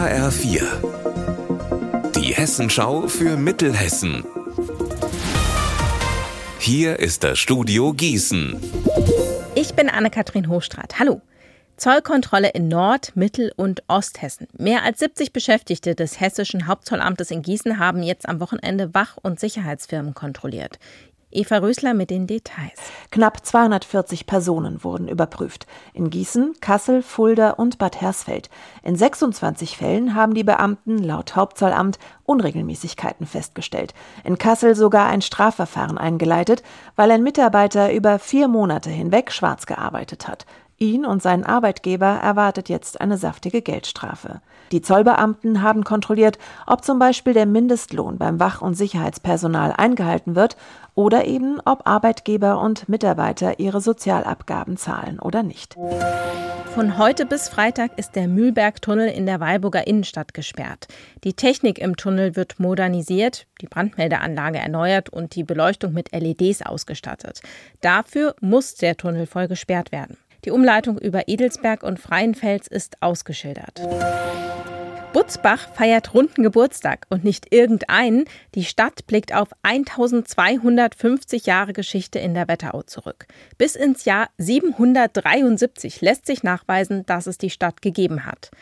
HR4. Die Hessenschau für Mittelhessen. Hier ist das Studio Gießen. Ich bin Anne-Kathrin Hochstrat. Hallo. Zollkontrolle in Nord-, Mittel- und Osthessen. Mehr als 70 Beschäftigte des hessischen Hauptzollamtes in Gießen haben jetzt am Wochenende Wach- und Sicherheitsfirmen kontrolliert. Eva Rösler mit den Details. Knapp 240 Personen wurden überprüft. In Gießen, Kassel, Fulda und Bad Hersfeld. In 26 Fällen haben die Beamten laut Hauptzollamt Unregelmäßigkeiten festgestellt. In Kassel sogar ein Strafverfahren eingeleitet, weil ein Mitarbeiter über vier Monate hinweg schwarz gearbeitet hat. Ihn und seinen Arbeitgeber erwartet jetzt eine saftige Geldstrafe. Die Zollbeamten haben kontrolliert, ob zum Beispiel der Mindestlohn beim Wach- und Sicherheitspersonal eingehalten wird oder eben, ob Arbeitgeber und Mitarbeiter ihre Sozialabgaben zahlen oder nicht. Von heute bis Freitag ist der Mühlbergtunnel in der Weilburger Innenstadt gesperrt. Die Technik im Tunnel wird modernisiert, die Brandmeldeanlage erneuert und die Beleuchtung mit LEDs ausgestattet. Dafür muss der Tunnel voll gesperrt werden. Die Umleitung über Edelsberg und Freienfels ist ausgeschildert. Butzbach feiert runden Geburtstag und nicht irgendeinen. Die Stadt blickt auf 1250 Jahre Geschichte in der Wetterau zurück. Bis ins Jahr 773 lässt sich nachweisen, dass es die Stadt gegeben hat.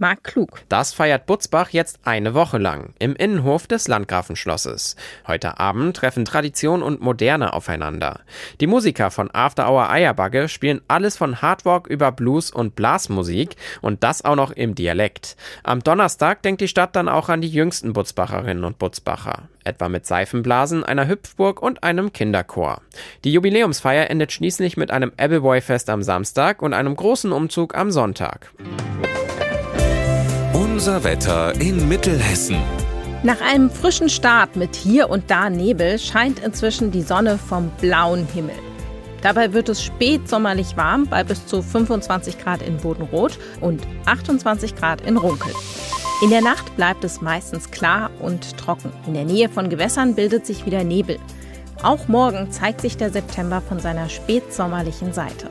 Marc Klug. Das feiert Butzbach jetzt eine Woche lang im Innenhof des Landgrafenschlosses. Heute Abend treffen Tradition und Moderne aufeinander. Die Musiker von After Hour Eierbagge spielen alles von Hardrock über Blues und Blasmusik und das auch noch im Dialekt. Am Donnerstag denkt die Stadt dann auch an die jüngsten Butzbacherinnen und Butzbacher. Etwa mit Seifenblasen, einer Hüpfburg und einem Kinderchor. Die Jubiläumsfeier endet schließlich mit einem Appleboy-Fest am Samstag und einem großen Umzug am Sonntag. Unser Wetter in Mittelhessen. Nach einem frischen Start mit hier und da Nebel scheint inzwischen die Sonne vom blauen Himmel. Dabei wird es spätsommerlich warm bei bis zu 25 Grad in Bodenrot und 28 Grad in Runkel. In der Nacht bleibt es meistens klar und trocken. In der Nähe von Gewässern bildet sich wieder Nebel. Auch morgen zeigt sich der September von seiner spätsommerlichen Seite.